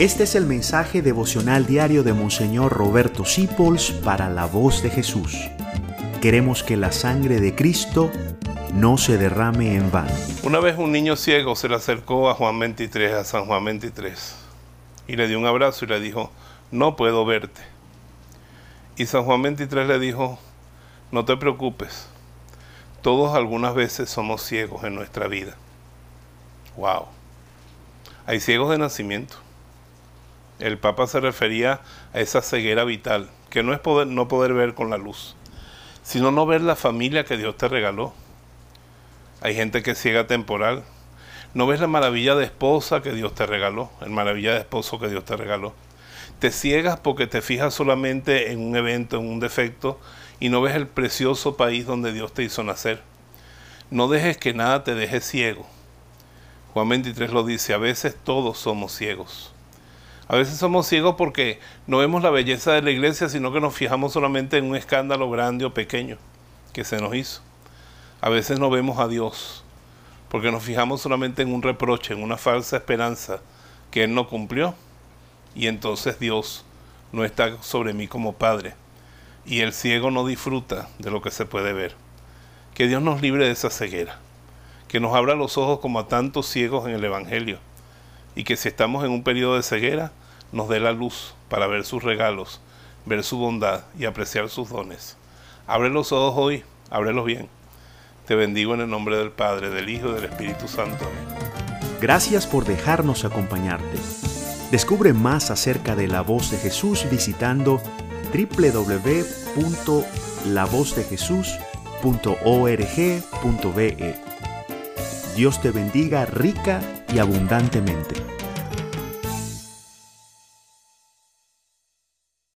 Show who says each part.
Speaker 1: Este es el mensaje devocional diario de Monseñor Roberto Sipols para la voz de Jesús. Queremos que la sangre de Cristo no se derrame en vano.
Speaker 2: Una vez un niño ciego se le acercó a Juan 23, a San Juan 23, y le dio un abrazo y le dijo, no puedo verte. Y San Juan 23 le dijo, no te preocupes, todos algunas veces somos ciegos en nuestra vida. Wow. Hay ciegos de nacimiento el Papa se refería a esa ceguera vital, que no es poder, no poder ver con la luz, sino no ver la familia que Dios te regaló. Hay gente que es ciega temporal. No ves la maravilla de esposa que Dios te regaló, el maravilla de esposo que Dios te regaló. Te ciegas porque te fijas solamente en un evento, en un defecto, y no ves el precioso país donde Dios te hizo nacer. No dejes que nada te deje ciego. Juan 23 lo dice, a veces todos somos ciegos. A veces somos ciegos porque no vemos la belleza de la iglesia, sino que nos fijamos solamente en un escándalo grande o pequeño que se nos hizo. A veces no vemos a Dios porque nos fijamos solamente en un reproche, en una falsa esperanza que Él no cumplió. Y entonces Dios no está sobre mí como Padre. Y el ciego no disfruta de lo que se puede ver. Que Dios nos libre de esa ceguera. Que nos abra los ojos como a tantos ciegos en el Evangelio. Y que si estamos en un periodo de ceguera, nos dé la luz para ver sus regalos, ver su bondad y apreciar sus dones. Abre los ojos hoy, ábrelos bien. Te bendigo en el nombre del Padre, del Hijo y del Espíritu Santo.
Speaker 1: Gracias por dejarnos acompañarte. Descubre más acerca de la voz de Jesús visitando www.lavozdejesús.org.be. Dios te bendiga rica y abundantemente.